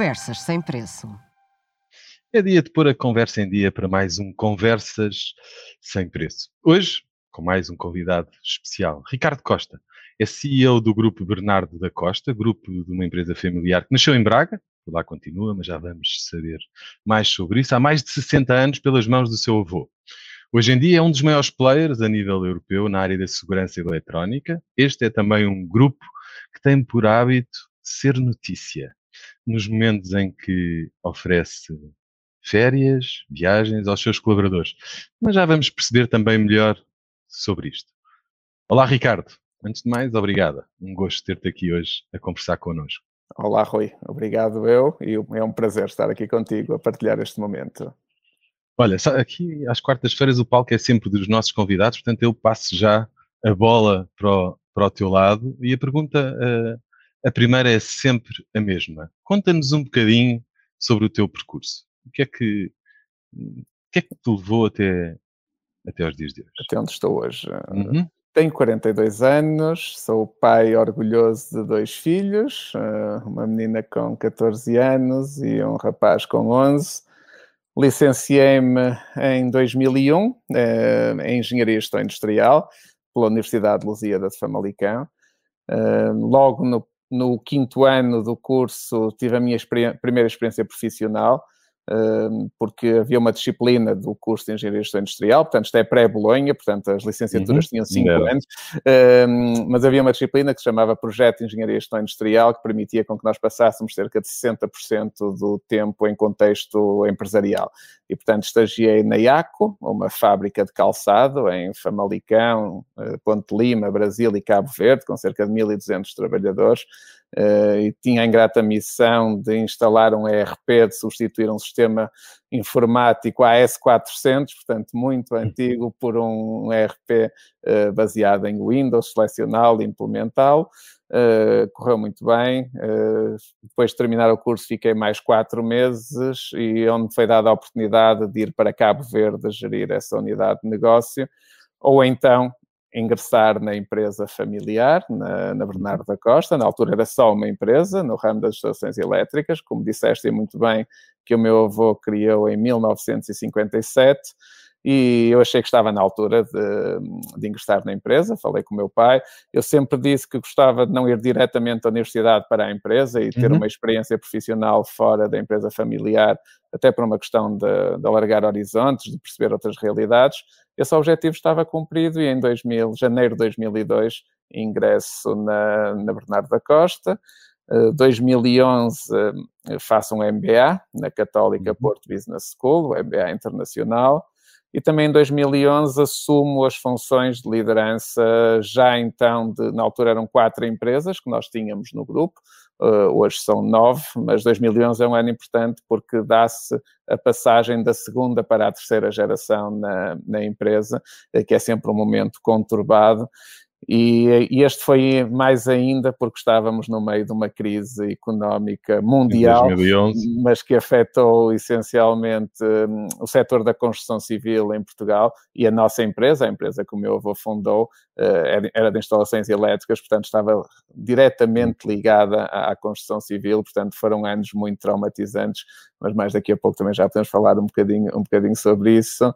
Conversas sem preço. É dia de pôr a conversa em dia para mais um Conversas sem preço. Hoje, com mais um convidado especial, Ricardo Costa. É CEO do grupo Bernardo da Costa, grupo de uma empresa familiar que nasceu em Braga, lá continua, mas já vamos saber mais sobre isso. Há mais de 60 anos pelas mãos do seu avô. Hoje em dia é um dos maiores players a nível europeu na área da segurança eletrónica. Este é também um grupo que tem por hábito ser notícia nos momentos em que oferece férias, viagens aos seus colaboradores. Mas já vamos perceber também melhor sobre isto. Olá, Ricardo. Antes de mais, obrigada. Um gosto ter-te aqui hoje a conversar connosco. Olá, Rui. Obrigado eu e é um prazer estar aqui contigo a partilhar este momento. Olha, aqui às quartas-feiras o palco é sempre dos nossos convidados, portanto eu passo já a bola para o, para o teu lado e a pergunta, a, a primeira é sempre a mesma. Conta-nos um bocadinho sobre o teu percurso. O que é que, o que, é que te levou até, até aos dias de hoje? Até onde estou hoje. Uhum. Tenho 42 anos, sou pai orgulhoso de dois filhos, eh, uma menina com 14 anos e um rapaz com 11. Licenciei-me em 2001 eh, em Engenharia Industrial pela Universidade de Lusíada de Famalicão. Eh, logo no, no, quinto ano do curso tive a minha primeira experiência profissional porque havia uma disciplina do curso de Engenharia Industrial, portanto, isto é pré-Bolonha, portanto, as licenciaturas uhum. tinham 5 anos, mas havia uma disciplina que se chamava Projeto de Engenharia Industrial, que permitia com que nós passássemos cerca de 60% do tempo em contexto empresarial. E, portanto, estagiei na IACO, uma fábrica de calçado em Famalicão, eh, Ponte Lima, Brasil e Cabo Verde, com cerca de 1.200 trabalhadores, e tinha a ingrata missão de instalar um ERP, de substituir um sistema informático AS400, portanto muito antigo, por um ERP eh, baseado em Windows, selecioná-lo e implementá-lo. Uh, correu muito bem. Uh, depois de terminar o curso, fiquei mais quatro meses e onde foi dada a oportunidade de ir para Cabo Verde gerir essa unidade de negócio, ou então ingressar na empresa familiar, na, na, Bernardo da Costa. Na altura era só uma empresa, no ramo das estações elétricas, como disseste muito bem, que o meu avô criou em 1957 e eu achei que estava na altura de, de, ingressar na empresa, falei com o meu pai. Eu sempre disse que gostava de não ir diretamente da universidade para a empresa e ter uhum. uma experiência profissional fora da empresa familiar, até por uma questão de, de alargar horizontes, de perceber outras realidades. Esse objetivo estava cumprido e em 2000, janeiro de 2002 ingresso na, na Bernardo da Costa. Uh, 2011 uh, faço um MBA na Católica uhum. Porto Business School, o MBA Internacional e também em 2011 assumo as funções de liderança, já então, de, na altura eram quatro empresas que nós tínhamos no grupo, uh, hoje são nove, mas 2011 é um ano importante porque dá-se a passagem da segunda para a terceira geração na, na empresa, eh, que é sempre um momento conturbado, e, e, este foi mais ainda porque estávamos no meio de uma crise económica mundial, mas que afetou essencialmente um, o setor da construção civil em Portugal e a nossa empresa, a empresa que o meu avô fundou, uh, era de instalações elétricas, portanto estava diretamente ligada à, à construção civil, portanto foram anos muito traumatizantes mas mais daqui a pouco também já podemos falar um bocadinho, um bocadinho sobre isso.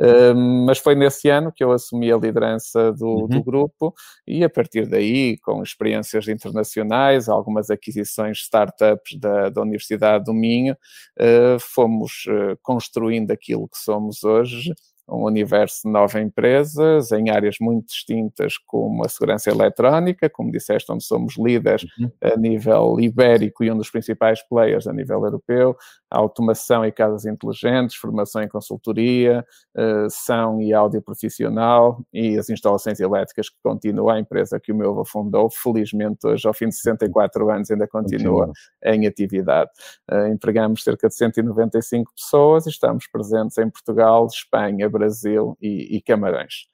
Uh, mas foi nesse ano que eu assumi a liderança do, uhum. do, grupo e a partir daí, com experiências internacionais, algumas aquisições startups da, da Universidade do Minho, uh, fomos uh, construindo aquilo que somos hoje um universo de nove empresas em áreas muito distintas, como a segurança eletrónica, como disseste, onde somos líderes uhum. a nível ibérico e um dos principais players a nível europeu, a automação e casas inteligentes, formação em consultoria, uh, são e áudio profissional e as instalações elétricas que continua a empresa que o meu avô fundou, felizmente hoje, ao fim de 64 anos, ainda continua Continua. em atividade. Uh, empregamos cerca de 195 pessoas e estamos presentes em Portugal, Espanha, Brasil e, e Camarões.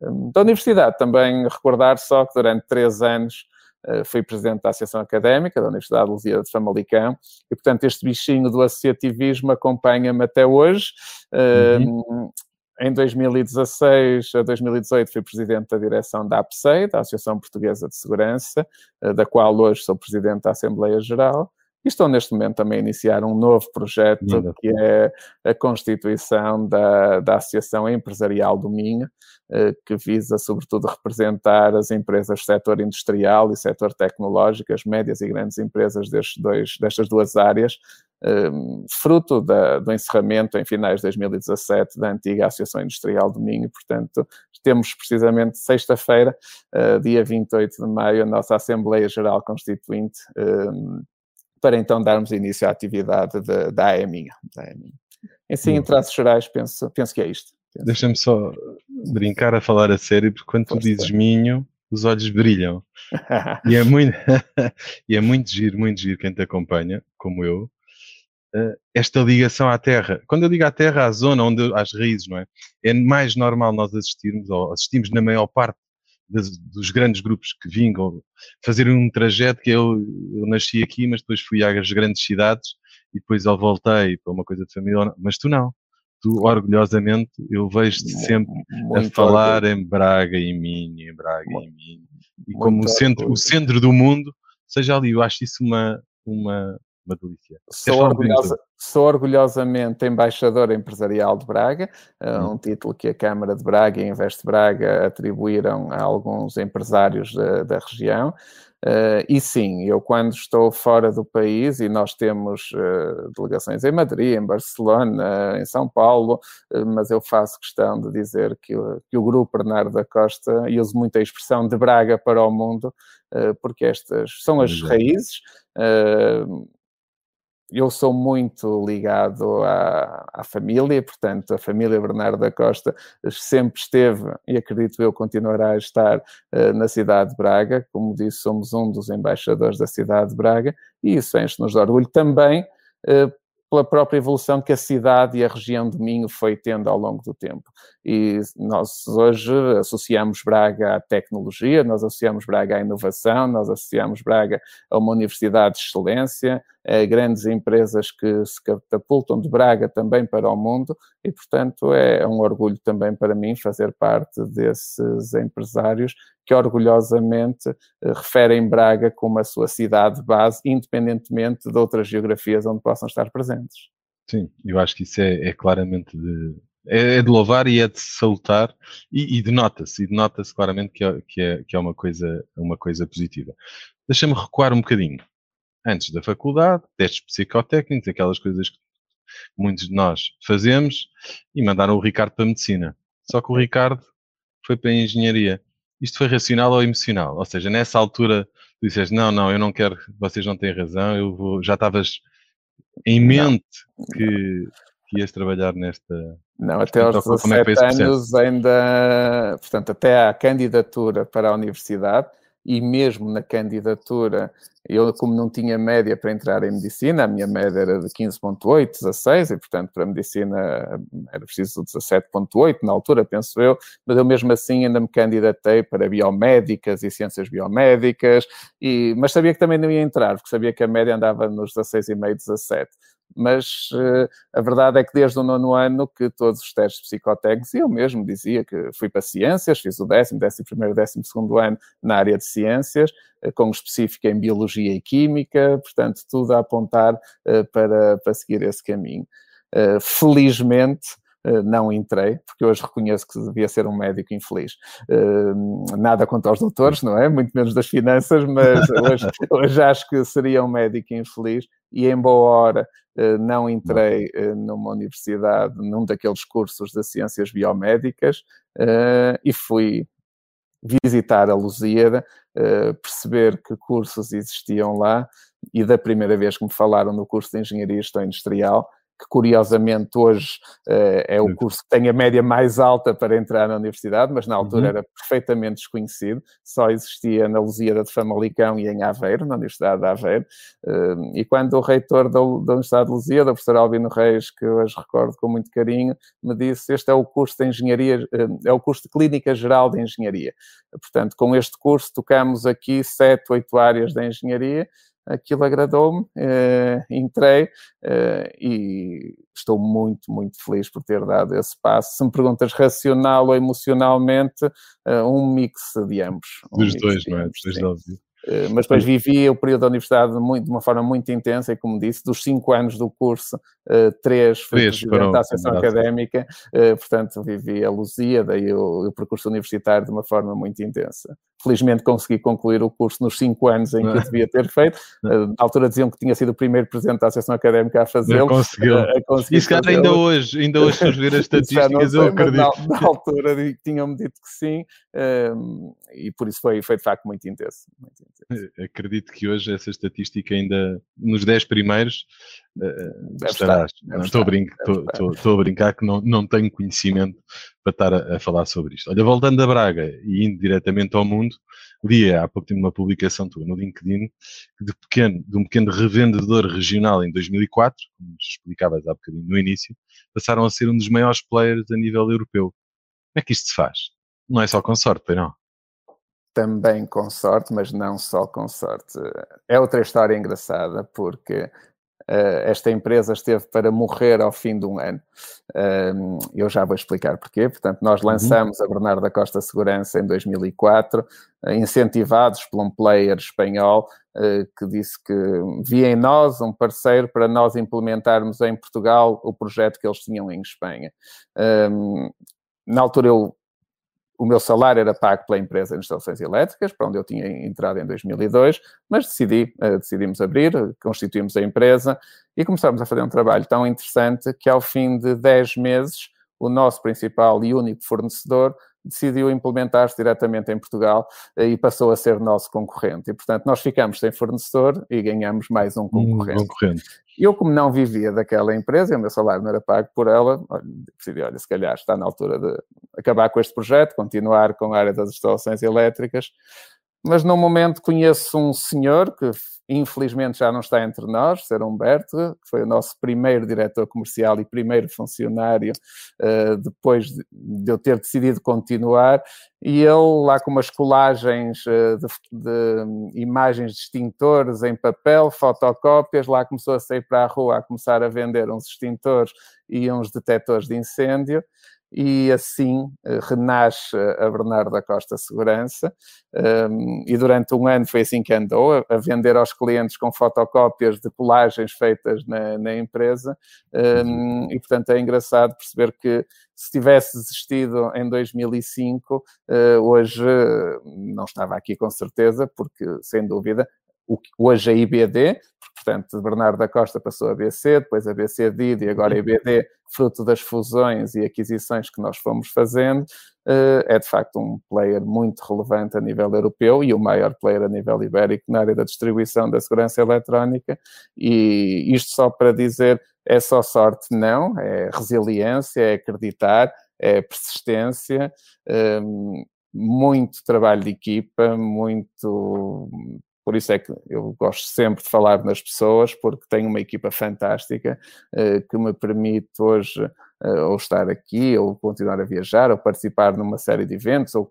Um, da universidade também recordar só que durante três anos uh, fui presidente da Associação Académica da Universidade de Lusíada de Famalicão e, portanto, este bichinho do associativismo acompanha-me até hoje. Uhum. Um, em 2016 a 2018 fui presidente da direção da APSEI, da Associação Portuguesa de Segurança, uh, da qual hoje sou presidente da Assembleia Geral e estou neste momento também a iniciar um novo projeto que é a constituição da, da Associação Empresarial do Minho, eh, que visa sobretudo representar as empresas do setor industrial e setor tecnológico, as médias e grandes empresas destes dois, destas duas áreas, um, fruto da, do encerramento em finais de 2017 da antiga Associação Industrial do Minho. Portanto, temos precisamente sexta-feira, uh, dia 28 de maio, a nossa Assembleia Geral Constituinte, para então darmos início à atividade de, da AEMINHA. Assim, em traços gerais, penso, penso que é isto. Deixa-me só brincar a falar a sério, porque quando tu dizes Minho, os olhos brilham. e, é muito, e é muito giro, muito giro quem te acompanha, como eu, uh, esta ligação à terra. Quando eu digo à terra, à zona, onde, às raízes, não é? É mais normal nós assistirmos, ou assistimos na maior parte das, dos grandes grupos que vingam fazerem um trajeto que eu, eu nasci aqui, mas depois fui às grandes cidades e depois eu voltei para uma coisa de família. Mas tu não. Tu, orgulhosamente, eu vejo-te sempre Muito a falar orgulho. em Braga, em Minho, em Braga, Muito. em Minho. E como o centro, o centro do mundo, seja ali. Eu acho isso uma, uma, uma delícia. Sou, orgulhosa, sou orgulhosamente embaixador empresarial de Braga, hum. um título que a Câmara de Braga e a Investe Braga atribuíram a alguns empresários da, da região. Uh, e sim, eu quando estou fora do país, e nós temos uh, delegações em Madrid, em Barcelona, em São Paulo, uh, mas eu faço questão de dizer que, que, o grupo Bernardo da Costa, e uso muito a expressão de Braga para o mundo, porque estas são as raízes eu sou muito ligado à, à, família, portanto, a família Bernardo da Costa sempre esteve, e acredito eu continuará a estar uh, na cidade de Braga. Como disse, somos um dos embaixadores da cidade de Braga e isso enche-nos de orgulho também. Pela própria evolução que a cidade e a região de Minho foi tendo ao longo do tempo. E nós hoje associamos Braga à tecnologia, nós associamos Braga à inovação, nós associamos Braga a uma universidade de excelência, a grandes empresas que se catapultam de Braga também para o mundo e, portanto, é um orgulho também para mim fazer parte desses empresários que orgulhosamente eh, referem Braga como a sua cidade base, independentemente de outras geografias onde possam estar presentes. Sim, eu acho que isso é, é claramente de, é, é de louvar e é de salutar e, e denota-se, e denota-se claramente que é, que, é, que é uma, coisa, uma coisa positiva. Deixa-me recuar um bocadinho. Antes da faculdade, testes psicotécnicos, aquelas coisas que muitos de nós fazemos, e mandaram o Ricardo para a medicina. Só que o Ricardo foi para a engenharia isto foi racional ou emocional? Ou seja, nessa altura tu disseste, não, não, eu não quero, vocês não têm razão, eu vou, já estavas em mente que, que ias trabalhar nesta... Não, até aos 17 é anos ainda, portanto, até à candidatura para a universidade, e mesmo na candidatura, eu como não tinha média para entrar em medicina, a minha média era de 15.8, 16, e portanto para medicina era preciso 17.8 na altura, penso eu, mas eu mesmo assim ainda me candidatei para biomédicas e ciências biomédicas, e, mas sabia que também não ia entrar, porque sabia que a média andava nos 16,5, 17 mas uh, a verdade é que desde o nono ano que todos os testes psicotécnicos, e eu mesmo dizia que fui para ciências, fiz o décimo, décimo primeiro, décimo segundo ano na área de ciências, uh, com específica em biologia e química, portanto tudo a apontar uh, para, para seguir esse caminho. felizmente, não entrei, porque hoje reconheço que devia ser um médico infeliz. nada contra os doutores, não é? Muito menos das finanças, mas hoje, hoje acho que seria um médico infeliz e, em boa hora, não entrei numa universidade, num daqueles cursos de ciências biomédicas e fui visitar a Lusíada, perceber que cursos existiam lá e da primeira vez que me falaram no curso de Engenharia Industrial, que curiosamente hoje uh, é o curso que tem a média mais alta para entrar na universidade, mas na altura uhum. era perfeitamente desconhecido, só existia na Lusíada de Famalicão e em Aveiro, na Universidade de Aveiro, uh, e quando o reitor da, da Universidade de Lusíada, o professor Albino Reis, que hoje recordo com muito carinho, me disse, este é o curso de Engenharia, uh, é o curso de Clínica Geral de Engenharia. Portanto, com este curso tocamos aqui sete, oito áreas da engenharia, aquilo agradou-me, uh, entrei uh, e estou muito, muito feliz por ter dado esse passo. Se me perguntas racional ou emocionalmente, uh, um mix de ambos. Um Dos dois, não é? Dos dois mas depois vivi o período da universidade de uma forma muito intensa e, como disse, dos cinco anos do curso, uh, três fui presidente da Associação Académica, uh, portanto vivi a Lusíada e o, o percurso universitário de uma forma muito intensa. Felizmente consegui concluir o curso nos cinco anos em que eu devia ter feito. Na altura diziam que tinha sido o primeiro presidente da Associação Académica a fazê-lo. Conseguiu. E se calhar ainda hoje, ainda hoje, ver as estatísticas, sei, eu acredito. Na, na altura tinham-me dito que sim, um, e por isso foi, foi de facto muito intenso, muito intenso. Acredito que hoje essa estatística ainda nos 10 primeiros uh, Estou, a brincar, estou, estou, a brincar que não, não tenho conhecimento para estar a, a, falar sobre isto. Olha, voltando a Braga e indo diretamente ao mundo, li há pouco tempo uma publicação tua no LinkedIn de, pequeno, de um pequeno revendedor regional em 2004, como explicavas há bocadinho no início, passaram a ser um dos maiores players a nível europeu. Como é que isto se faz? Não é só com sorte, pois não? Também com sorte, mas não só com sorte. É outra história engraçada, porque esta empresa esteve para morrer ao fim de um ano. Uh, eu já vou explicar porquê. Portanto, nós uhum. lançamos a Bernardo da Costa Segurança em 2004, uh, incentivados por um player espanhol eh, que disse que via em nós um parceiro para nós implementarmos em Portugal o projeto que eles tinham em Espanha. Ehm, na altura eu o meu salário era pago pela empresa de instalações elétricas, para onde eu tinha entrado em 2002, mas decidi, uh, decidimos abrir, constituímos a empresa e começámos a fazer um trabalho tão interessante que ao fim de 10 meses, o nosso principal e único fornecedor decidiu implementar-se diretamente em Portugal eh, e passou a ser nosso concorrente. E, portanto, nós ficamos sem fornecedor e ganhamos mais um concorrente. Um concorrente. Eu, como não vivia daquela empresa, e o meu salário não era pago por ela, decidi, olha, se calhar está na altura de acabar com este projeto, continuar com a área das instalações elétricas, mas num momento conheço um senhor que infelizmente já não está entre nós, Ser Humberto, que foi o nosso primeiro diretor comercial e primeiro funcionário uh, depois de, de, eu ter decidido continuar, e ele lá com umas colagens uh, de, de, imagens de extintores em papel, fotocópias, lá começou a sair para a rua a começar a vender uns extintores e uns detectores de incêndio e assim eh, renasce a Bernardo da Costa Segurança. Um, e durante um ano foi assim que andou, a, vender aos clientes com fotocópias de colagens feitas na, na empresa. Um, e portanto é engraçado perceber que se tivesse existido em 2005, uh, eh, hoje não estava aqui com certeza, porque sem dúvida hoje a IBD, portanto, Bernardo da Costa passou a BC, depois a BC DID e agora a IBD, fruto das fusões e aquisições que nós fomos fazendo, eh, é de facto um player muito relevante a nível europeu e o maior player a nível ibérico na área da distribuição da segurança eletrónica. E isto só para dizer, é só sorte? Não, é resiliência, é acreditar, é persistência, eh, muito trabalho de equipa, muito por isso é que eu gosto sempre de falar nas pessoas, porque tenho uma equipa fantástica uh, que me permite hoje uh, ou estar aqui, ou continuar a viajar, ou participar numa série de eventos, ou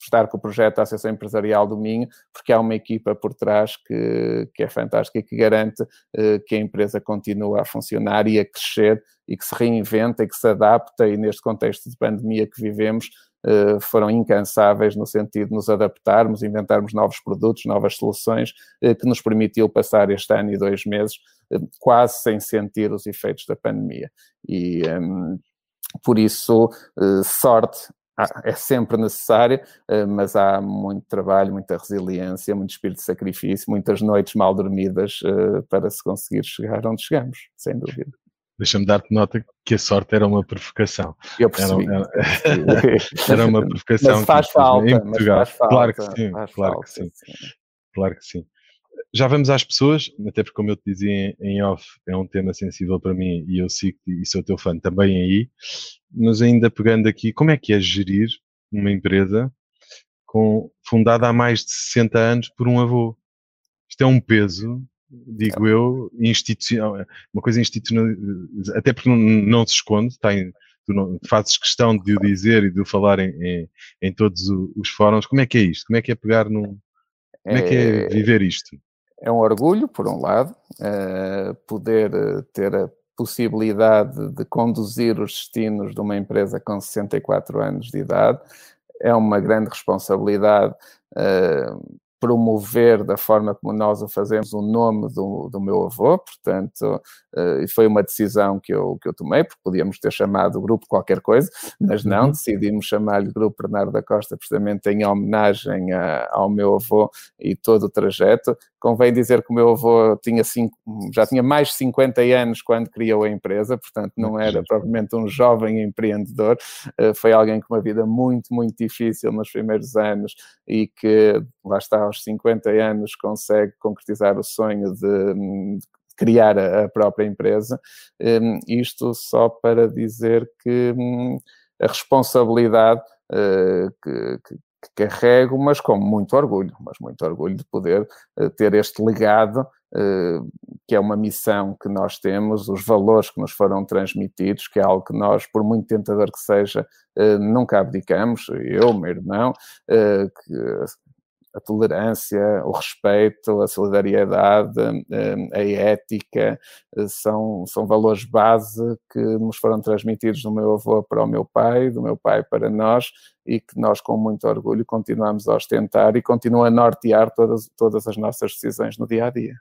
estar com o projeto da Associação Empresarial do Minho, porque há uma equipa por trás que, que é fantástica e que garante uh, que a empresa continua a funcionar e a crescer e que se reinventa e que se adapta e neste contexto de pandemia que vivemos, eh, foram incansáveis no sentido de nos adaptarmos, inventarmos novos produtos, novas soluções, eh, que nos permitiu passar este ano e dois meses eh, quase sem sentir os efeitos da pandemia. E um, por isso, sorte é sempre necessária, mas há muito trabalho, muita resiliência, muito espírito de sacrifício, muitas noites mal dormidas para se conseguir chegar onde chegamos, sem dúvida. Deixa-me dar-te nota que a sorte era uma provocação. Eu percebi. Era, era, era uma provocação. Mas faz falta, em Portugal. Faz falta, claro que sim, claro falta, que sim. sim. Claro que sim. Já vamos às pessoas, até porque, como eu te dizia em off, é um tema sensível para mim e eu sigo e sou teu fã também aí, mas ainda pegando aqui, como é que é gerir uma empresa com, fundada há mais de 60 anos por um avô? Isto é um peso digo eu, institucional, uma coisa institucional, até porque não, não se esconde, tem, tu não, fazes questão de o dizer e de o falar em, em, em, todos os fóruns. Como é que é isto? Como é que é pegar num. Como é que é, é viver isto? É um orgulho, por um lado, uh, poder eh, ter a possibilidade de conduzir os destinos de uma empresa com 64 anos de idade. É uma grande responsabilidade. Uh, promover da forma como nós o fazemos o nome do, do meu avô, portanto, uh, foi uma decisão que eu, que eu tomei, porque podíamos ter chamado o grupo qualquer coisa, mas não, uhum. decidimos chamar-lhe Grupo Bernardo da Costa, precisamente em homenagem a, ao meu avô e todo o trajeto. Convém dizer que o meu avô tinha cinco, já tinha mais de 50 anos quando criou a empresa, portanto, não era propriamente um jovem empreendedor, uh, foi alguém com uma vida muito, muito difícil nos primeiros anos e que, lá está, aos 50 anos consegue concretizar o sonho de, de criar a, própria empresa. Um, isto só para dizer que um, a responsabilidade uh, que, que, que, carrego, mas com muito orgulho, mas muito orgulho de poder uh, ter este legado, uh, que é uma missão que nós temos, os valores que nos foram transmitidos, que é algo que nós, por muito tentador que seja, nunca abdicamos, eu, meu irmão, que a tolerância, o respeito, a solidariedade, eh, a ética, eh, são, são valores base que nos foram transmitidos do meu avô para o meu pai, do meu pai para nós, e que nós, com muito orgulho, continuamos a ostentar e continua a nortear todas, todas as nossas decisões no dia a dia.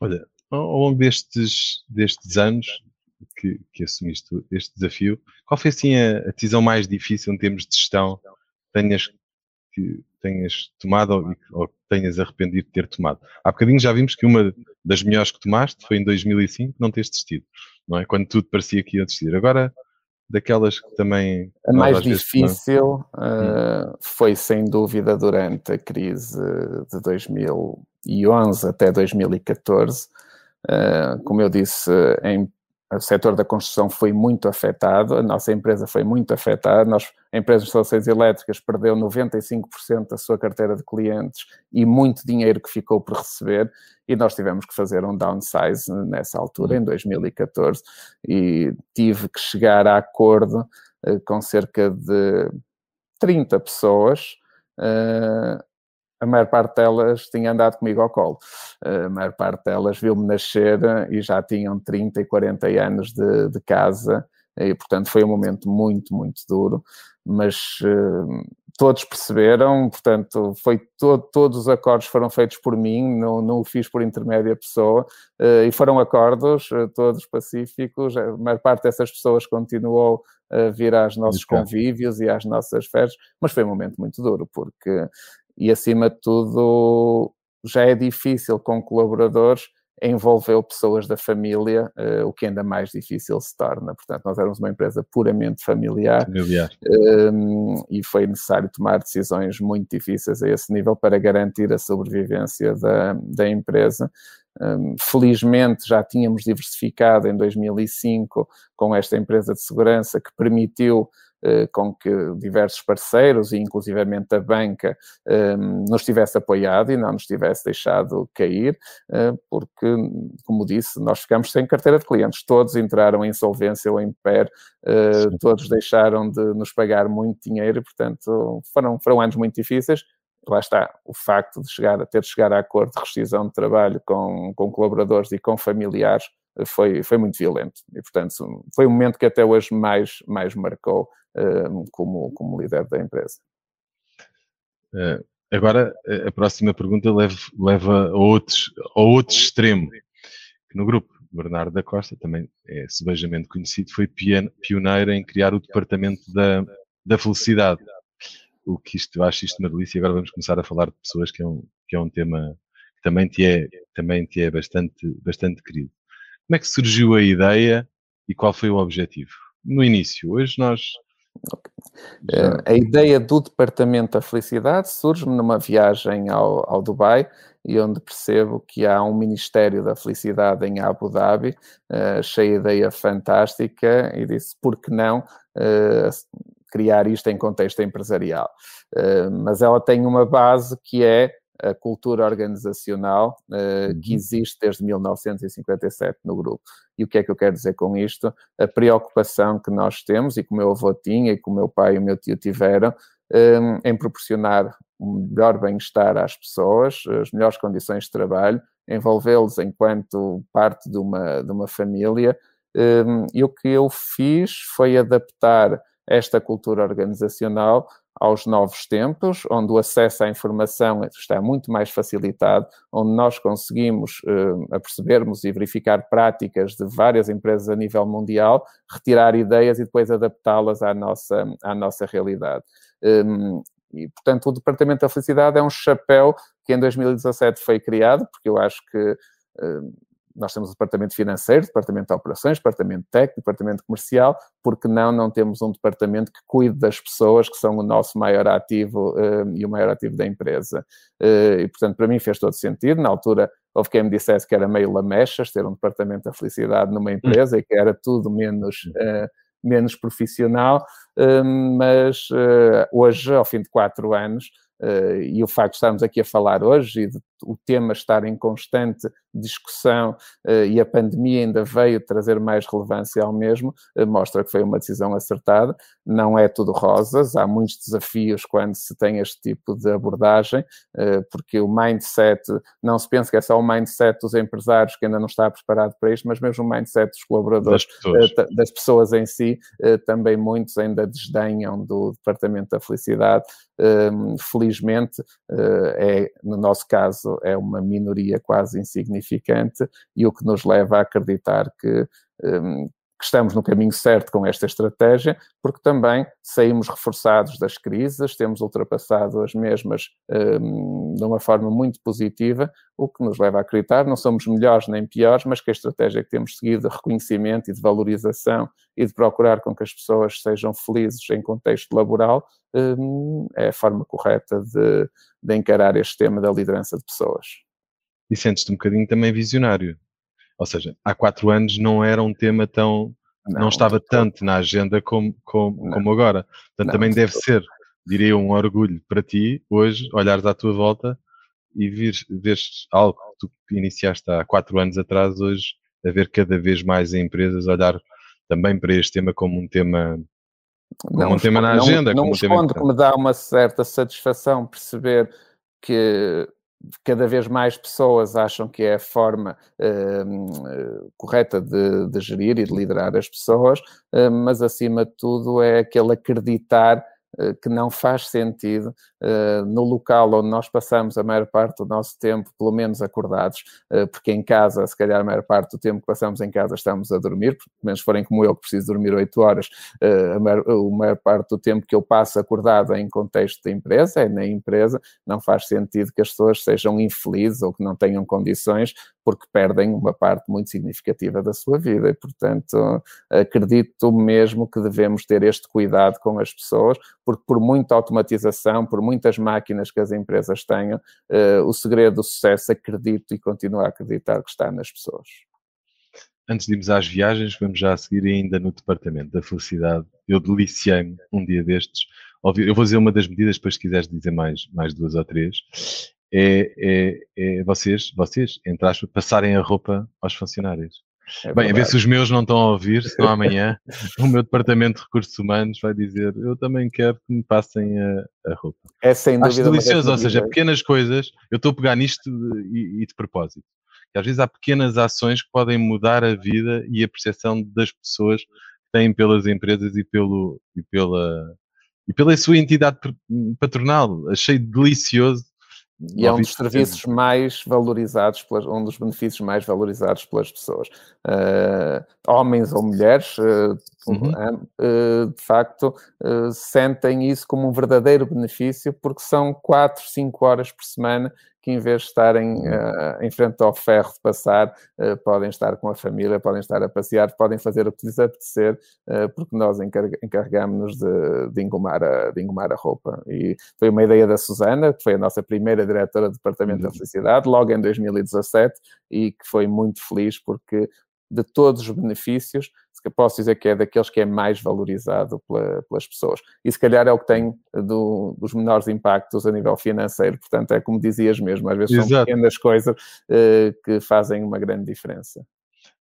Olha, ao longo destes, destes anos que, que assumiste este desafio, qual foi assim a, a decisão mais difícil em termos de gestão que tenhas que tenhas tomado ou, ou tenhas arrependido de ter tomado. Há bocadinho já vimos que uma das melhores que tomaste foi em 2005 não teres desistido, não é? Quando tudo parecia que ia desistir. Agora, daquelas que também... A mais difícil uh, foi, sem dúvida, durante a crise de 2011 até 2014. Uh, como eu disse, em o setor da construção foi muito afetado, a nossa empresa foi muito afetada, nós, a empresa de instalações elétricas perdeu 95% da sua carteira de clientes e muito dinheiro que ficou por receber, e nós tivemos que fazer um downsize nessa altura, em 2014, e tive que chegar a acordo uh, com cerca de 30 pessoas, uh, a maior parte delas tinha andado comigo ao colo. A maior parte delas viu-me nascer e já tinham 30 e 40 anos de, de casa, e portanto foi um momento muito, muito duro, mas uh, todos perceberam, portanto, foi todo, todos os acordos foram feitos por mim, não, não o fiz por intermédia pessoa, uh, e foram acordos uh, todos pacíficos, a maior parte dessas pessoas continuou a vir aos nossos convívios e às nossas festas, mas foi um momento muito duro, porque e acima de tudo já é difícil com colaboradores envolver pessoas da família, uh, o que ainda mais difícil se torna. Portanto, nós éramos uma empresa puramente familiar, familiar. Um, ehm, e foi necessário tomar decisões muito difíceis a esse nível para garantir a sobrevivência da, da empresa. Um, ehm, felizmente já tínhamos diversificado em 2005 com esta empresa de segurança que permitiu com que diversos parceiros, e inclusivamente a banca, eh, nos tivesse apoiado e não nos tivesse deixado cair, eh, porque, como disse, nós ficamos sem carteira de clientes. Todos entraram em insolvência ou em PER, todos deixaram de nos pagar muito dinheiro, portanto, foram, foram anos muito difíceis lá está, o facto de chegar ter de chegar a acordo de rescisão de trabalho com, com colaboradores e com familiares foi, foi muito violento. E, portanto, foi um momento que até hoje mais, mais marcou como, como líder da empresa. Uh, agora, a próxima pergunta leva, leva a, outros, a outro extremo, no grupo Bernardo da Costa, também é sebejamente conhecido, foi pioneiro em criar o departamento da, da felicidade. O que isto, acho isto uma delícia. Agora vamos começar a falar de pessoas, que é um, que é um tema que também te é, também te é bastante, bastante querido. Como é que surgiu a ideia e qual foi o objetivo? No início, hoje nós. Okay. A ideia do Departamento da Felicidade surge-me numa viagem ao, ao Dubai e onde percebo que há um Ministério da Felicidade em Abu Dhabi. Uh, achei a ideia fantástica e disse, por que não uh, criar isto em contexto empresarial? Uh, mas ela tem uma base que é a cultura organizacional uh, que existe desde 1957 no grupo. E o que é que eu quero dizer com isto? A preocupação que nós temos, e que o meu avô tinha, e que o meu pai e o meu tio tiveram, um, ehm, em proporcionar um melhor bem-estar às pessoas, as melhores condições de trabalho, envolvê-los enquanto parte de uma, de uma família. Um, ehm, e o que eu fiz foi adaptar esta cultura organizacional aos novos tempos, onde o acesso à informação está muito mais facilitado, onde nós conseguimos uh, apercebermos e verificar práticas de várias empresas a nível mundial, retirar ideias e depois adaptá-las à nossa, à nossa realidade. Um, e, portanto, o Departamento da Felicidade é um chapéu que em 2017 foi criado, porque eu acho que uh, nós temos o departamento financeiro, departamento de operações, departamento técnico, departamento comercial, porque não, não temos um departamento que cuide das pessoas que são o nosso maior ativo uh, e o maior ativo da empresa. Uh, e, portanto, para mim fez todo sentido. Na altura, houve quem me dissesse que era meio lamechas ter um departamento da felicidade numa empresa hum. e que era tudo menos... Uh, menos profissional, mas hoje, ao fim de quatro anos, e o facto de estarmos aqui a falar hoje e de o tema estar em constante discussão uh, e a pandemia ainda veio trazer mais relevância ao mesmo, uh, mostra que foi uma decisão acertada. Não é tudo rosas, há muitos desafios quando se tem este tipo de abordagem, porque o mindset, não se pensa que é só o mindset dos empresários que ainda não está preparado para isto, mas mesmo o mindset dos colaboradores, das pessoas, das pessoas em si, também muitos ainda desdenham do Departamento da Felicidade. felizmente, é, no nosso caso, caso é uma minoria quase insignificante e o que nos leva a acreditar que, um, que estamos no caminho certo com esta estratégia, porque também saímos reforçados das crises, temos ultrapassado as mesmas um, de uma forma muito positiva, o que nos leva a acreditar, não somos melhores nem piores, mas que a estratégia que temos seguido de reconhecimento e de valorização e de procurar com que as pessoas sejam felizes em contexto laboral um, é a forma correta de, de encarar este tema da liderança de pessoas. E sentes-te um bocadinho também visionário. Ou seja, há quatro anos não era um tema tão. Não, não estava tanto na agenda como, como, como agora. Portanto, não, também deve ser, diria, um orgulho para ti, hoje, olhares à tua volta e vires, vês algo que tu iniciaste há quatro anos atrás, hoje, a ver cada vez mais empresas olhar também para este tema como um tema como não, um tema na agenda. Não, não como um tema que me dá uma certa satisfação perceber que cada vez mais pessoas acham que é a forma uh, correta de, de, gerir e de liderar as pessoas, uh, mas acima de tudo é aquele acreditar que não faz sentido no local onde nós passamos a maior parte do nosso tempo, pelo menos acordados, porque em casa, se calhar a maior parte do tempo que passamos em casa estamos a dormir, pelo menos forem como eu que preciso dormir 8 horas, a maior, a maior parte do tempo que eu passo acordado em contexto de empresa, é na empresa, não faz sentido que as pessoas sejam infelizes ou que não tenham condições porque perdem uma parte muito significativa da sua vida e, portanto, acredito mesmo que devemos ter este cuidado com as pessoas, porque por muita automatização, por muitas máquinas que as empresas tenham, uh, o segredo do sucesso, acredito e continuo a acreditar que está nas pessoas. Antes de irmos às viagens, vamos já a seguir ainda no Departamento da Felicidade. Eu deliciei-me um dia destes. Eu vou dizer uma das medidas, depois se quiseres dizer mais, mais duas ou três. É, é, é vocês, vocês, entre aspas, passarem a roupa aos funcionários. É Bem, a ver se os meus não estão a ouvir, senão amanhã o meu departamento de recursos humanos vai dizer eu também quero que me passem a, a roupa. É sem dúvida. Acho delicioso, ou seja, pequenas coisas, eu estou a pegar nisto de, e, de propósito. Que às vezes há pequenas ações que podem mudar a vida e a percepção das pessoas que têm pelas empresas e, pelo, e, pela, e pela sua entidade patronal. Achei delicioso e é um dos serviços mais valorizados, pelas, um dos benefícios mais valorizados pelas pessoas. Uh, homens ou mulheres, uh, uhum. uh, de facto, sentem isso como um verdadeiro benefício, porque são 4, 5 horas por semana que em vez de estarem uh, em frente ao ferro de passar, uh, podem estar com a família, podem estar a passear, podem fazer o que lhes apetecer, uh, porque nós encarregamos-nos de, de, engomar a, de engomar a roupa. E foi uma ideia da Susana, que foi a nossa primeira diretora do Departamento uhum. da Felicidade, logo em 2017, e que foi muito feliz porque de todos os benefícios, posso dizer que é daqueles que é mais valorizado pela, pelas pessoas. E se calhar é o que tem do, dos menores impactos a nível financeiro. Portanto, é como dizias mesmo, às vezes Exato. são pequenas coisas uh, que fazem uma grande diferença.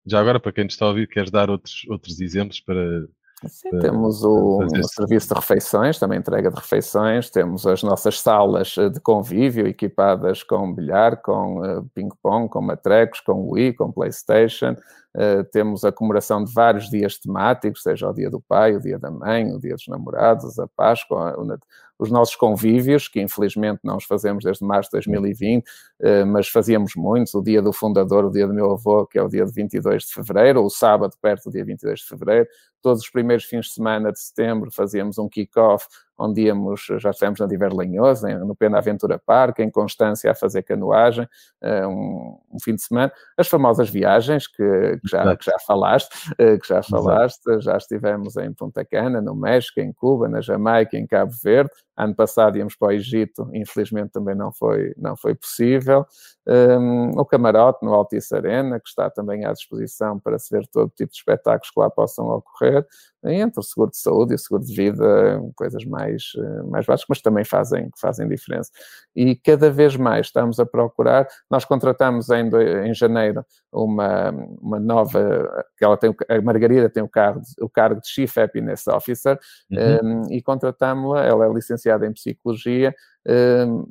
Já agora, para quem nos está a ouvir, queres dar outros, outros exemplos para, Sim, temos o, o, serviço de refeições, também entrega de refeições, temos as nossas salas eh, de convívio equipadas com bilhar, com ping-pong, com matrecos, com Wii, com Playstation, temos a comemoração de vários dias temáticos, seja o dia do pai, o dia da mãe, o dia dos namorados, a Páscoa, os nossos convívios, que infelizmente não os fazemos desde março de 2020, uh, mas fazíamos muitos, o dia do fundador, o dia do meu avô, que é o dia de 22 de fevereiro, ou o sábado perto do dia 22 de fevereiro, todos os primeiros fins de semana de setembro fazíamos um kick-off onde íamos, já estivemos na Diver Lanhoso, no Pena Aventura Park, em Constância a fazer canoagem, eh, um, um, fim de semana. As famosas viagens que, que, já, que já falaste, eh, que já falaste, já estivemos em Punta Cana, no México, em Cuba, na Jamaica, em Cabo Verde. Ano passado íamos para o Egito, infelizmente também não foi, não foi possível. Um, o camarote no Altice Arena, que está também à disposição para se ver todo tipo de espetáculos que lá possam ocorrer entre o seguro de saúde e o seguro de vida, coisas mais, eh, mais básicas, mas também fazem, fazem diferença. E cada vez mais estamos a procurar, nós contratamos em, em janeiro uma, uma nova, que ela tem, a Margarida tem o cargo, o cargo de Chief Happiness Officer, uhum. um, e contratámos-la, ela é licenciada em Psicologia, um,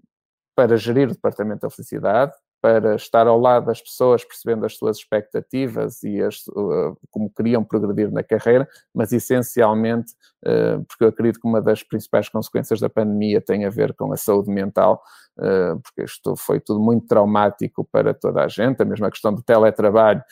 para gerir o Departamento da Felicidade, para estar ao lado das pessoas, percebendo as suas expectativas e as, uh, como queriam progredir na carreira, mas essencialmente, uh, porque eu acredito que uma das principais consequências da pandemia tem a ver com a saúde mental, porque isto foi tudo muito traumático para toda a gente, a mesma questão do teletrabalho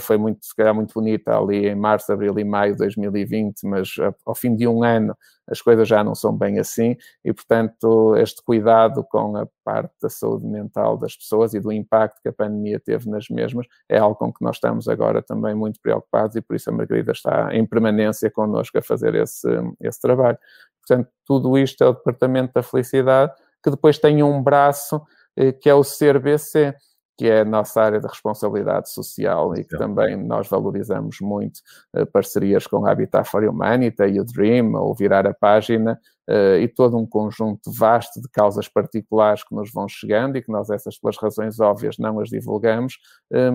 foi muito, se calhar, muito bonita ali em março, abril e maio de 2020, mas ao fim de um ano as coisas já não são bem assim. E, portanto, este cuidado com a parte da saúde mental das pessoas e do impacto que a pandemia teve nas mesmas é algo com que nós estamos agora também muito preocupados e por isso a Margarida está em permanência connosco a fazer esse, esse trabalho. Portanto, tudo isto é o Departamento da Felicidade, que depois tem um braço eh, que é o CRBC, que é a nossa área de responsabilidade social e que também nós valorizamos muito uh, parcerias com a Habitat for Humanity e o Dream, ou virar a página, uh, e todo um conjunto vasto de causas particulares que nos vão chegando e que nós, essas pelas razões óbvias, não as divulgamos,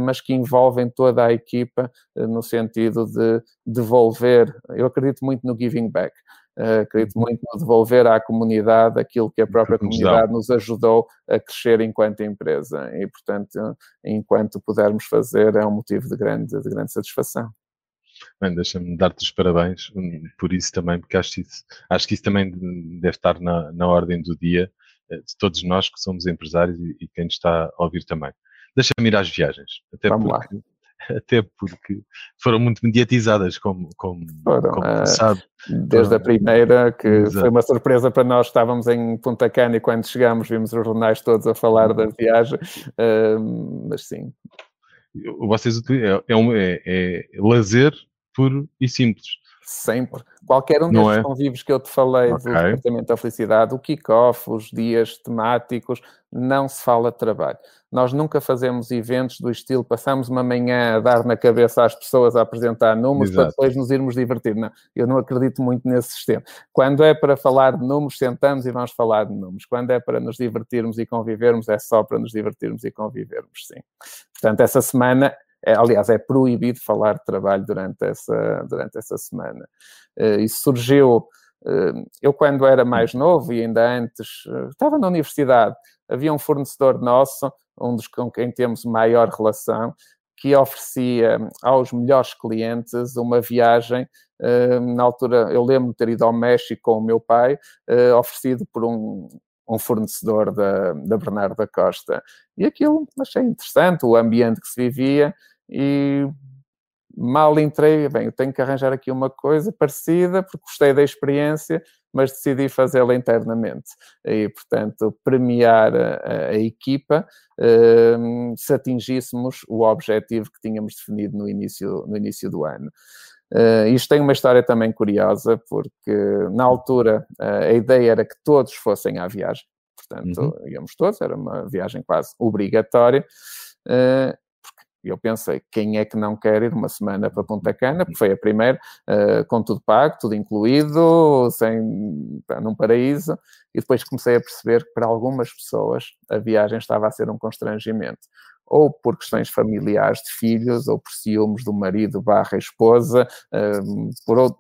mas que envolvem toda a equipa no sentido de devolver. Eu acredito muito no giving back. Uh, acredito muito no devolver à comunidade aquilo que a própria comunidade nos ajudou a crescer enquanto empresa e, portanto, enquanto pudermos fazer, é um motivo de grande, de grande satisfação. Bem, deixa-me dar-te os parabéns hum, por isso também, porque acho que isso, acho que isso também deve estar na, na ordem do dia eh, de todos nós que somos empresários e, e quem está a ouvir também. Deixa-me ir às viagens, até Vamos porque, lá até porque foram muito mediatizadas, como, como, foram, como uh, sabe. Desde a primeira, que exato. foi uma surpresa para nós, estávamos em Punta Cana e quando chegámos vimos os jornais todos a falar da viagem, uh, mas sim. Vocês é, é, um, é, é lazer puro e simples. Sempre. Qualquer um destes é? convívios que eu te falei okay. do Departamento da Felicidade, o kick-off, os dias temáticos, não se fala de trabalho. Nós nunca fazemos eventos do estilo, passamos uma manhã a dar na cabeça às pessoas a apresentar números Exato. para depois nos irmos divertir. Não, eu não acredito muito nesse sistema. Quando é para falar de números, sentamos e vamos falar de números. Quando é para nos divertirmos e convivermos, é só para nos divertirmos e convivermos, sim. Portanto, essa semana aliás, é proibido falar de trabalho durante essa, durante essa semana. Uh, isso surgiu, uh, eu quando era mais novo e ainda antes, uh, estava na universidade, havia um fornecedor nosso, um dos com quem temos maior relação, que oferecia aos melhores clientes uma viagem. na altura, eu lembro de ter ido ao México com o meu pai, oferecido por um, um fornecedor da, da Bernardo da Costa. E aquilo achei interessante, o ambiente que se vivia, e mal entrei, bem, eu tenho que arranjar aqui uma coisa parecida, porque gostei da experiência, mas decidi fazê-la internamente. E, portanto, premiar a, a equipa um, se atingíssemos o objetivo que tínhamos definido no início, no início do ano. Uh, isto tem uma história também curiosa, porque na altura uh, a ideia era que todos fossem à viagem, portanto, uhum. íamos todos, era uma viagem quase obrigatória. Uh, e eu pensei, quem é que não quer ir uma semana para Punta Cana? Porque foi a primeira, uh, com tudo pago, tudo incluído, sem, num paraíso. E depois comecei a perceber que para algumas pessoas a viagem estava a ser um constrangimento. Ou por questões familiares de filhos, ou por ciúmes do marido barra esposa, uh, por outro...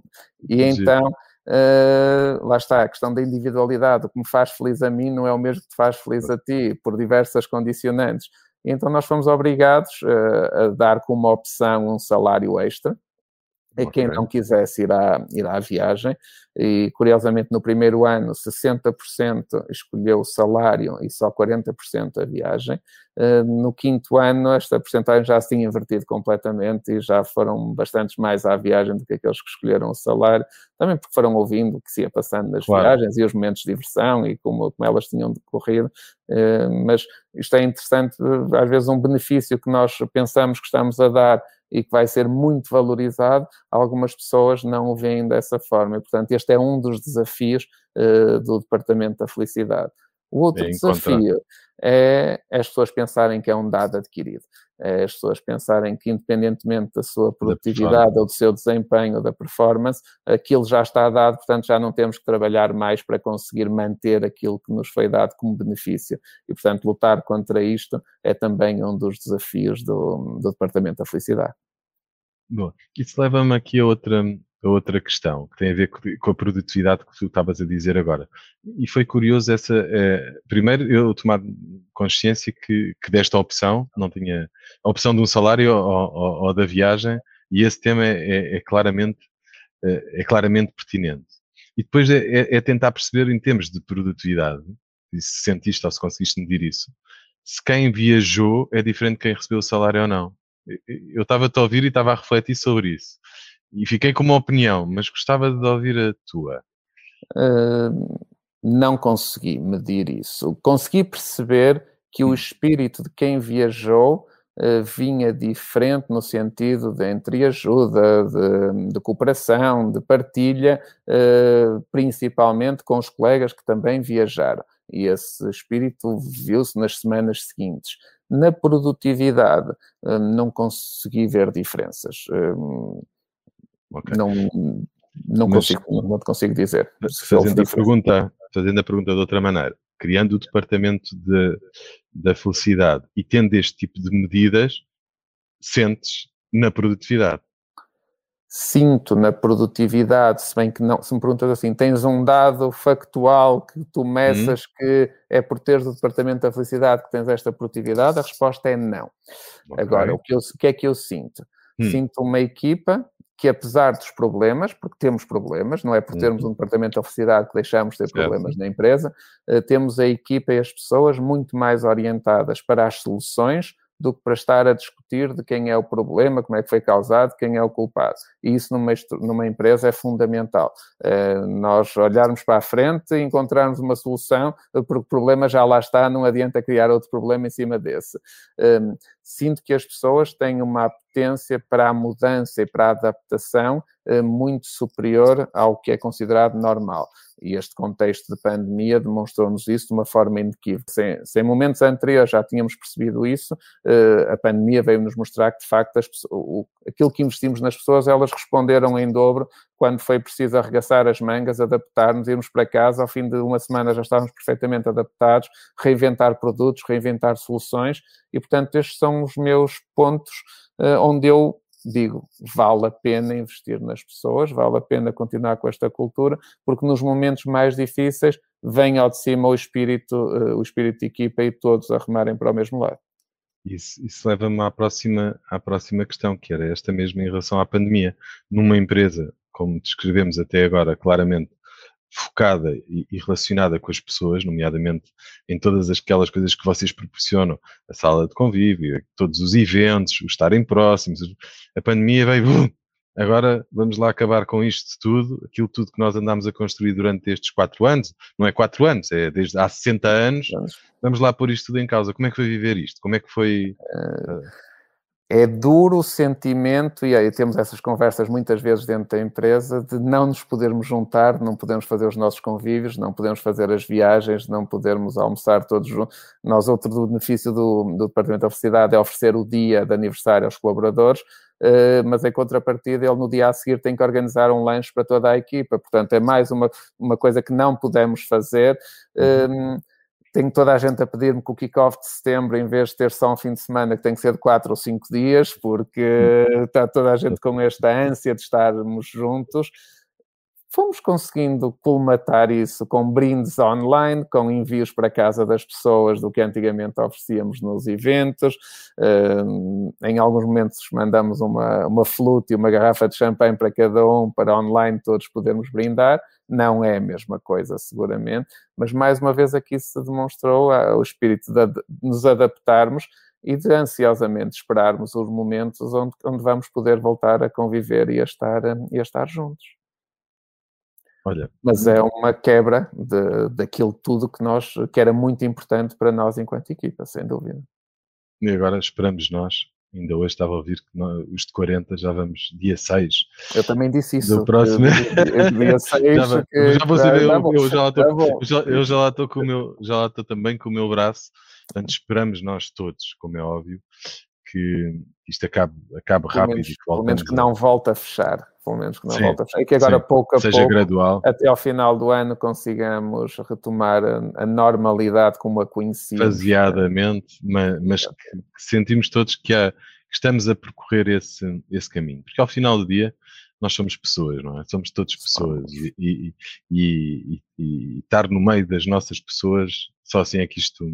E então... Uh, lá está, a questão da individualidade, o que me faz feliz a mim não é o mesmo que te faz feliz a ti, por diversas condicionantes. Então nós fomos obrigados uh, a dar como opção um salário extra, a quem não quisesse ir à, ir à viagem. E, curiosamente, no primeiro ano, 60% escolheu o salário e só 40% a viagem. Eh, no quinto ano, esta porcentagem já se tinha invertido completamente e já foram bastantes mais à viagem do que aqueles que escolheram o salário, também porque foram ouvindo o que se ia passando nas claro. viagens e os momentos de diversão e como, como elas tinham decorrido. Eh, mas isto é interessante, às vezes, um benefício que nós pensamos que estamos a dar e que vai ser muito valorizado, algumas pessoas não o veem dessa forma. E, portanto, este é um dos desafios uh, do Departamento da Felicidade. O outro é desafio é as pessoas pensarem que é um dado adquirido. É as pessoas pensarem que, independentemente da sua produtividade ou do seu desempenho ou da performance, aquilo já está dado, portanto, já não temos que trabalhar mais para conseguir manter aquilo que nos foi dado como benefício. E, portanto, lutar contra isto é também um dos desafios do, do Departamento da Felicidade. Bom, isso leva-me aqui a outra, a outra questão, que tem a ver com a produtividade que tu estavas a dizer agora. E foi curioso essa. É, primeiro, eu tomar consciência que, que desta opção, não tinha. A opção de um salário ou, ou, ou da viagem, e esse tema é, é, é claramente, é, é, claramente pertinente. E depois é, é, é, tentar perceber, em termos de produtividade, e se sentiste ou se conseguiste medir isso, se quem viajou é diferente de quem recebeu o salário ou não eu estava-te a ouvir e estava a refletir sobre isso. E fiquei com uma opinião, mas gostava de ouvir a tua. Uh, não consegui medir isso. Consegui perceber que o hum. espírito de quem viajou uh, vinha diferente no sentido de entreajuda, de, de cooperação, de partilha, uh, principalmente com os colegas que também viajaram. E esse espírito viu-se nas semanas seguintes. Na produtividade, hum, não consegui ver diferenças. Hum, okay. Não, não, Mas, consigo, não consigo dizer. Fazendo a, pergunta, fazendo a pergunta de outra maneira, criando o departamento de, da felicidade e tendo este tipo de medidas, sentes na produtividade sinto na produtividade, se bem que não, se me perguntas assim, tens um dado factual que tu meças uhum. que é por teres o departamento da felicidade que tens esta produtividade, a resposta é não. Okay. Agora, o que, eu, o que é que eu sinto? Hum. Sinto uma equipa que apesar dos problemas, porque temos problemas, não é por termos uhum. um departamento da felicidade que deixamos de ter problemas na empresa, uh, temos a equipa e as pessoas muito mais orientadas para as soluções do que para estar a discutir de quem é o problema, como é que foi causado, quem é o culpado. E isso numa, numa empresa é fundamental. Uh, nós olharmos para a frente e encontrarmos uma solução, porque o problema já lá está, não adianta criar outro problema em cima desse. Uh, sinto que as pessoas têm uma apetência para a mudança e para a adaptação uh, muito superior ao que é considerado normal. E este contexto de pandemia demonstrou-nos isso de uma forma inequívoca. Sem, sem momentos anteriores já tínhamos percebido isso, uh, a pandemia veio-nos mostrar que, de facto, as, o, aquilo que investimos nas pessoas, elas responderam em dobro quando foi preciso arregaçar as mangas, adaptar-nos, irmos para casa, ao fim de uma semana já estávamos perfeitamente adaptados, reinventar produtos, reinventar soluções, e, portanto, estes são os meus pontos uh, onde eu digo, vale a pena investir nas pessoas, vale a pena continuar com esta cultura, porque nos momentos mais difíceis vem ao de cima o espírito, uh, o espírito de equipa e todos a remarem para o mesmo lado. Isso, isso leva-me à próxima, à próxima questão, que era esta mesma em relação à pandemia. Numa empresa, como descrevemos até agora, claramente focada e, relacionada com as pessoas, nomeadamente em todas aquelas coisas que vocês proporcionam, a sala de convívio, todos os eventos, o estarem próximos. A pandemia veio, agora vamos lá acabar com isto tudo, aquilo tudo que nós andámos a construir durante estes quatro anos, não é quatro anos, é desde há 60 anos, vamos lá pôr isto tudo em causa. Como é que foi viver isto? Como é que foi... Uh é duro o sentimento, e aí temos essas conversas muitas vezes dentro da empresa, de não nos podermos juntar, não podemos fazer os nossos convívios, não podemos fazer as viagens, não podermos almoçar todos juntos. Nós, outro benefício do, do Departamento da Felicidade é oferecer o dia de aniversário aos colaboradores, Uh, mas em contrapartida ele no dia a seguir tem que organizar um lanche para toda a equipa, portanto é mais uma, uma coisa que não podemos fazer. Uh, tenho toda a gente a pedir-me que o kick-off de setembro, em vez de ter só um fim de semana, que tem que ser de 4 ou 5 dias, porque está toda a gente com esta ânsia de estarmos juntos. fomos conseguindo colmatar isso com brindes online, com envios para casa das pessoas do que antigamente oferecíamos nos eventos. Uh, em alguns momentos mandamos uma, uma flute e uma garrafa de champanhe para cada um, para online todos podermos brindar. Não é a mesma coisa, seguramente, mas mais uma vez aqui se demonstrou o espírito de, nos adaptarmos e de ansiosamente esperarmos os momentos onde, onde vamos poder voltar a conviver e a estar, e a estar juntos. Olha, Mas é uma quebra de, daquilo tudo que, nós, que era muito importante para nós enquanto equipa, sem dúvida. E agora esperamos nós, ainda hoje estava a ouvir que nós, os de 40 já vamos dia 6. Eu também disse isso. Do próximo... dia 6. já, que, já vou saber, eu, eu, já lá estou, eu, já, eu já lá estou com o meu, já lá estou também com o meu braço, portanto esperamos nós todos, como é óbvio, que isto acabe, acabe rápido. Menos, e pelo menos que não volte a fechar. Pelo menos que não sim, volte a fechar. E que agora, sim, pouco a seja pouco, gradual. até ao final do ano, consigamos retomar a, a normalidade como a conhecíamos. Faseadamente, mas, mas que, que sentimos todos que, há, que estamos a percorrer esse, esse caminho. Porque ao final do dia, nós somos pessoas, não é? Somos todos pessoas e, e, e, e, estar no meio das nossas pessoas, só assim é que isto,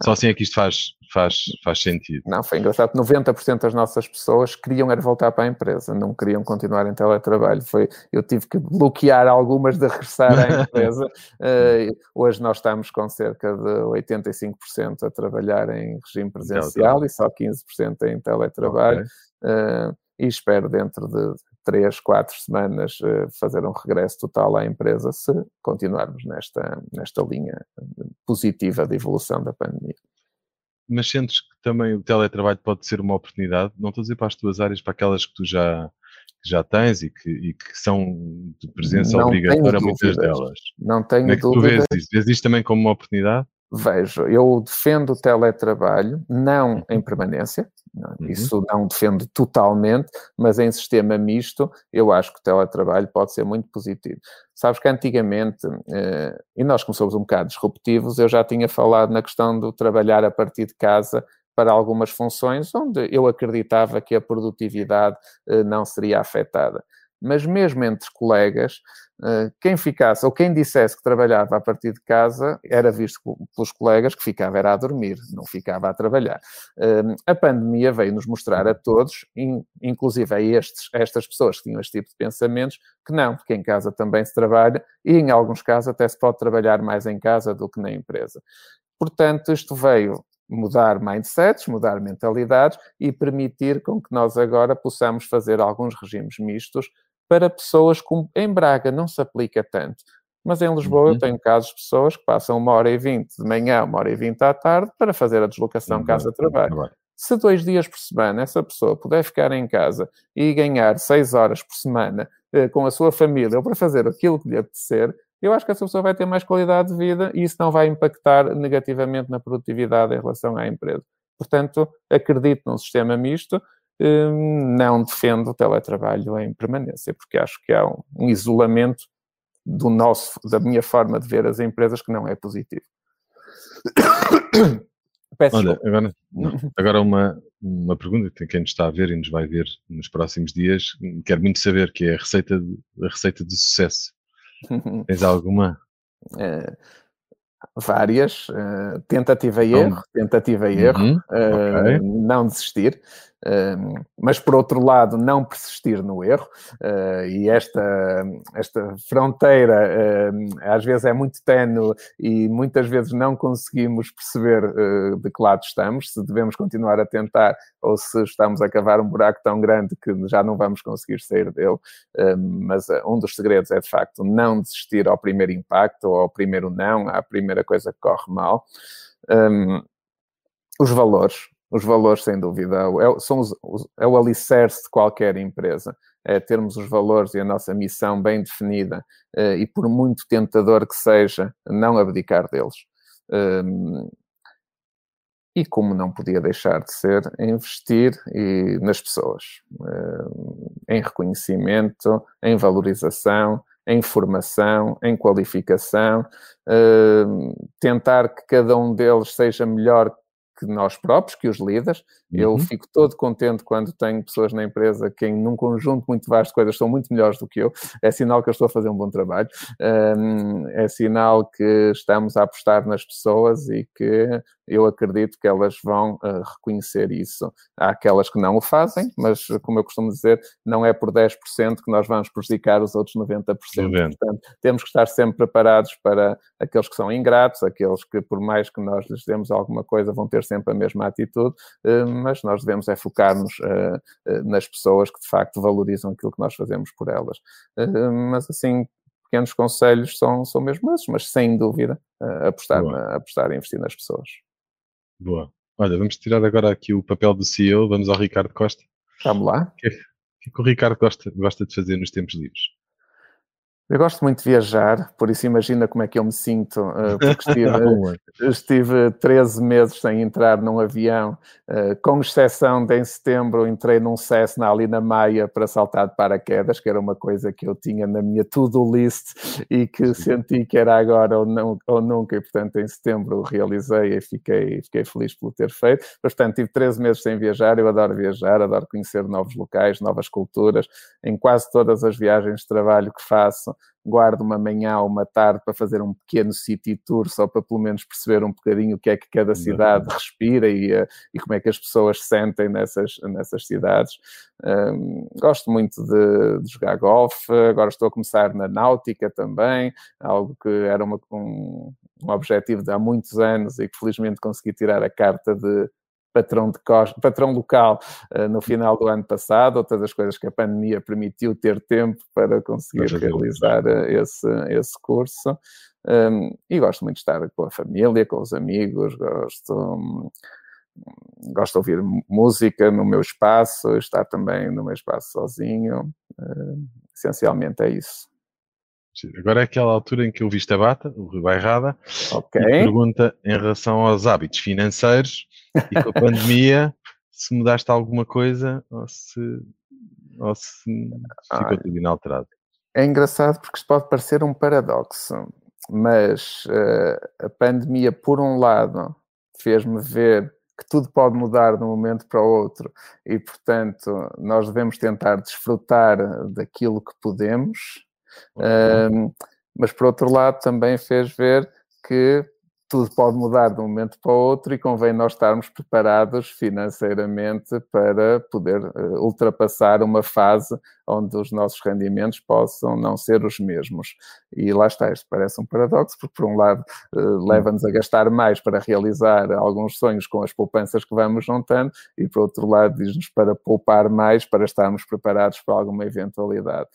só assim é que isto faz, faz, faz sentido. Não, foi engraçado. 90% das nossas pessoas queriam era voltar para a empresa, não queriam continuar em teletrabalho. Foi, eu tive que bloquear algumas de regressar à empresa. uh, hoje nós estamos com cerca de 85% a trabalhar em regime presencial e só 15% em teletrabalho. Okay. Uh, e espero dentro de três, quatro semanas eh, fazer um regresso total à empresa se continuarmos nesta, nesta linha positiva de evolução da pandemia. Mas sentes que também o teletrabalho pode ser uma oportunidade? Não estou a dizer para as tuas áreas, para aquelas que tu já, que já tens e que, e que são de presença não obrigatória, muitas delas. Não tenho Como é que dúvidas. tu vês isso? Vês isto também como uma oportunidade? Vejo, eu defendo o teletrabalho, não em permanência, Uhum. Isso não defendo totalmente, mas em sistema misto, eu acho que o teletrabalho pode ser muito positivo. Sabes que antigamente, eh, e nós como somos um bocado disruptivos, eu já tinha falado na questão do trabalhar a partir de casa para algumas funções onde eu acreditava que a produtividade eh, não seria afetada mas mesmo entre colegas, quem ficasse ou quem dissesse que trabalhava a partir de casa era visto pelos colegas que ficava era a dormir, não ficava a trabalhar. Ehm, a pandemia veio-nos mostrar a todos, inclusive a, estes, a estas pessoas que tinham este tipo de pensamentos, que não, porque em casa também se trabalha e em alguns casos até se pode trabalhar mais em casa do que na empresa. Portanto, isto veio mudar mindsets, mudar mentalidades e permitir com que nós agora possamos fazer alguns regimes mistos para pessoas com. Em Braga não se aplica tanto, mas em Lisboa uhum. eu tenho casos de pessoas que passam uma hora e vinte de manhã, uma hora e vinte à tarde para fazer a deslocação uhum. casa-trabalho. Uhum. Se dois dias por semana essa pessoa puder ficar em casa e ganhar seis horas por semana eh, com a sua família ou para fazer aquilo que lhe apetecer, eu acho que essa pessoa vai ter mais qualidade de vida e isso não vai impactar negativamente na produtividade em relação à empresa. Portanto, acredito num sistema misto não defendo o teletrabalho em permanência, porque acho que há um, isolamento do nosso, da minha forma de ver as empresas que não é positivo. Peço Olha, agora, não, agora uma, uma pergunta que quem nos está a ver e nos vai ver nos próximos dias, quero muito saber que é a receita de, a receita de sucesso. Tens alguma? É, várias, uh, tentativa e erro, tentativa e erro, uhum, uh, okay. não desistir mas por outro lado não persistir no erro uh, e esta, esta fronteira às vezes é muito tenue e muitas vezes não conseguimos perceber uh, de que lado estamos, se devemos continuar a tentar ou se estamos a cavar um buraco tão grande que já não vamos conseguir sair dele, mas um dos segredos é de facto não desistir ao primeiro impacto ou ao primeiro não, à primeira coisa que corre mal. Os valores, os valores, sem dúvida, é, são os, é o alicerce de qualquer empresa. É termos os valores e a nossa missão bem definida eh, e, por muito tentador que seja, não abdicar deles. Um, e como não podia deixar de ser, investir e, nas pessoas, um, em reconhecimento, em valorização, em formação, em qualificação, um, tentar que cada um deles seja melhor que nós próprios, que os líderes. Uhum. Eu fico todo contente quando tenho pessoas na empresa que, em num conjunto muito vasto de coisas, são muito melhores do que eu. É sinal que eu estou a fazer um bom trabalho. É sinal que estamos a apostar nas pessoas e que eu acredito que elas vão uh, reconhecer isso. Há aquelas que não o fazem, mas, como eu costumo dizer, não é por 10% que nós vamos prejudicar os outros 90%. 90%. Portanto, temos que estar sempre preparados para aqueles que são ingratos, aqueles que, por mais que nós lhes demos alguma coisa, vão ter sempre a mesma atitude, uh, mas nós devemos é focar-nos uh, nas pessoas que, de facto, valorizam aquilo que nós fazemos por elas. mas, assim, pequenos conselhos são, são mesmo esses, mas sem dúvida apostar, na, apostar e investir nas pessoas. Boa. Olha, vamos tirar agora aqui o papel do CEO, vamos ao Ricardo Costa. Vamos lá. O que, é, que, é que o Ricardo gosta, gosta de fazer nos tempos livres? Eu gosto muito de viajar, por isso imagina como é que eu me sinto, uh, porque estive, estive 13 meses sem entrar num avião, uh, com exceção de em setembro entrei num Cessna ali na Maia para saltar de paraquedas, que era uma coisa que eu tinha na minha to-do list e que senti que era agora ou, não, ou nunca, e portanto em setembro realizei e fiquei, fiquei feliz por ter feito. Mas, portanto, tive 13 meses sem viajar, eu adoro viajar, adoro conhecer novos locais, novas culturas, em quase todas as viagens de trabalho que faço, guardo uma manhã ou uma tarde para fazer um pequeno city tour, só para pelo menos perceber um bocadinho o que é que cada cidade respira e, eh, e como é que as pessoas sentem nessas, nessas cidades. Um, gosto muito de, de, jogar golfe, agora estou a começar na náutica também, algo que era uma, um, um objetivo de há muitos anos e que felizmente consegui tirar a carta de patrão, de costa, patrão local uh, no final do ano passado, outras das coisas que a pandemia permitiu ter tempo para conseguir realizar uh, esse, esse curso. Um, e gosto muito de estar com a família, com os amigos, gosto, um, gosto de ouvir música no meu espaço, estar também no meu espaço sozinho. Uh, essencialmente é isso. Agora é aquela altura em que eu vi a bata, o Rui Bairrada, okay. pergunta em relação aos hábitos financeiros e com a pandemia, se mudaste alguma coisa ou se, ou se ficou tudo inalterado. É engraçado porque isto pode parecer um paradoxo, mas uh, a pandemia, por um lado, fez-me ver que tudo pode mudar de um momento para o outro e, portanto, nós devemos tentar desfrutar daquilo que podemos, uhum. uh, mas, por outro lado, também fez ver que tudo pode mudar de um momento para o outro e convém nós estarmos preparados financeiramente para poder uh, ultrapassar uma fase onde os nossos rendimentos possam não ser os mesmos. E lá está, isto parece um paradoxo, porque por um lado uh, leva-nos a gastar mais para realizar alguns sonhos com as poupanças que vamos juntando e por outro lado diz-nos para poupar mais para estarmos preparados para alguma eventualidade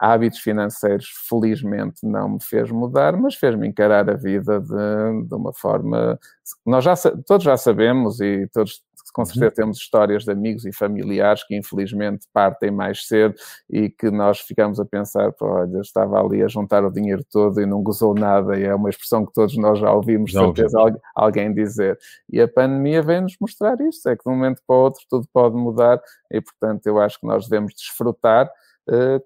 hábitos financeiros, felizmente, não me fez mudar, mas fez-me encarar a vida de, de, uma forma. Nós já todos já sabemos e todos com uhum. certeza temos histórias de amigos e familiares que infelizmente partem mais cedo e que nós ficamos a pensar, olha, estava ali a juntar o dinheiro todo e não gozou nada, e é uma expressão que todos nós já ouvimos, já certeza, ouvimos. alguém dizer. E a pandemia vem-nos mostrar isto, é que de um momento para o outro tudo pode mudar e, portanto, eu acho que nós devemos desfrutar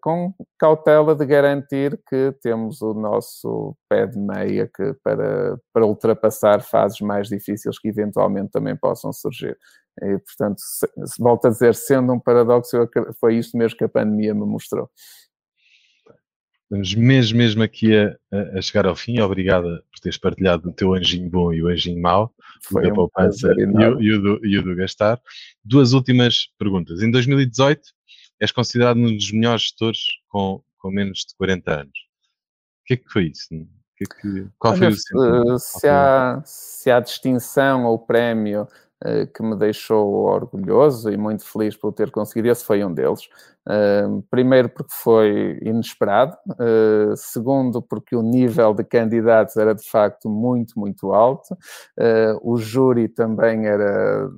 com cautela de garantir que temos o nosso pé de meia que, para, para ultrapassar fases mais difíceis que eventualmente também possam surgir. E, portanto, se, volto a dizer, sendo um paradoxo, foi isso mesmo que a pandemia me mostrou. Estamos mesmo, mesmo aqui a, a, chegar ao fim. Obrigada por teres partilhado o teu anjinho bom e o anjinho mau, foi um poupança e, o, e, o do, e o do gastar. Duas últimas perguntas. Em 2018, és considerado um dos melhores gestores com, com menos de 40 anos. O que é que foi isso? Que é que, qual foi o se, há, se há distinção ou prémio uh, que me deixou orgulhoso e muito feliz por ter conseguido, esse foi um deles. Uh, primeiro porque foi inesperado, uh, segundo porque o nível de candidatos era de facto muito, muito alto, o júri também era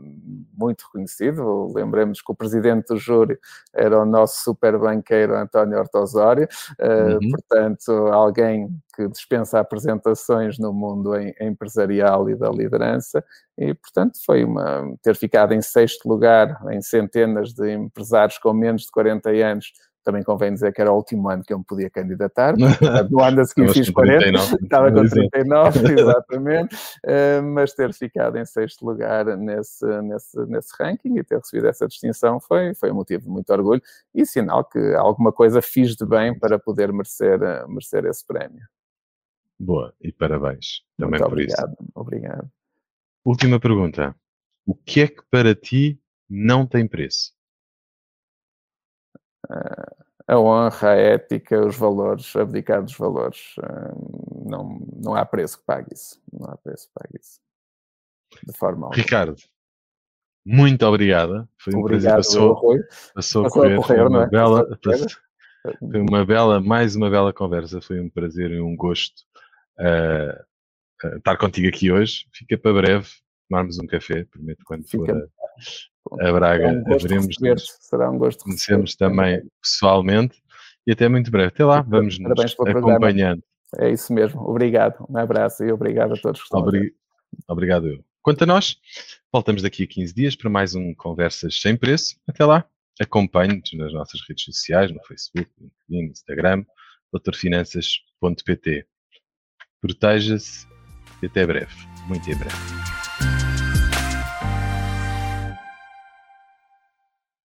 muito reconhecido. Lembremos que o presidente do júri era o nosso super banqueiro António Ortosório, uh, uhum. portanto, alguém que dispensa apresentações no mundo em, empresarial e da liderança, e portanto foi uma ter ficado em sexto lugar em centenas de empresários com menos de 40 anos também convém dizer que era o último ano que eu me podia candidatar, no ano a seguir fiz 40, 39, estava com 39, exatamente, uh, mas ter ficado em sexto lugar nesse, nesse, nesse ranking e ter recebido essa distinção foi, foi um motivo de muito orgulho e sinal que alguma coisa fiz de bem para poder merecer, merecer esse prémio. Boa, e parabéns também muito por obrigado, isso. Obrigado. Última pergunta. O que é que para ti não tem preço? A honra, a ética, os valores, abdicar dos valores. Não, não há preço que pague isso. Não há preço que pague isso. De forma alguma. Ricardo, muito obrigada. Foi um Obrigado, prazer. Passou, passou, Passou a correr. Foi uma, é? bela, foi uma bela, mais uma bela conversa. Foi um prazer e um gosto uh, uh, estar contigo aqui hoje. Fica para breve tomarmos um café, prometo, quando Fica- for a, a Braga. Será um gosto receber-te. Será um gosto conhecermos receber-te. também pessoalmente e até muito breve. Até lá, vamos nos Parabéns programa. acompanhando. É isso mesmo. Obrigado. Um abraço e obrigado a todos que estão a ver. Obri- Obrigado eu. Quanto a nós, voltamos daqui a 15 dias para mais um Conversas Sem Preço. Até lá, acompanhe-nos nas nossas redes sociais, no Facebook, LinkedIn, Instagram, doutorfinanças.pt. Proteja-se e até breve, muito em breve.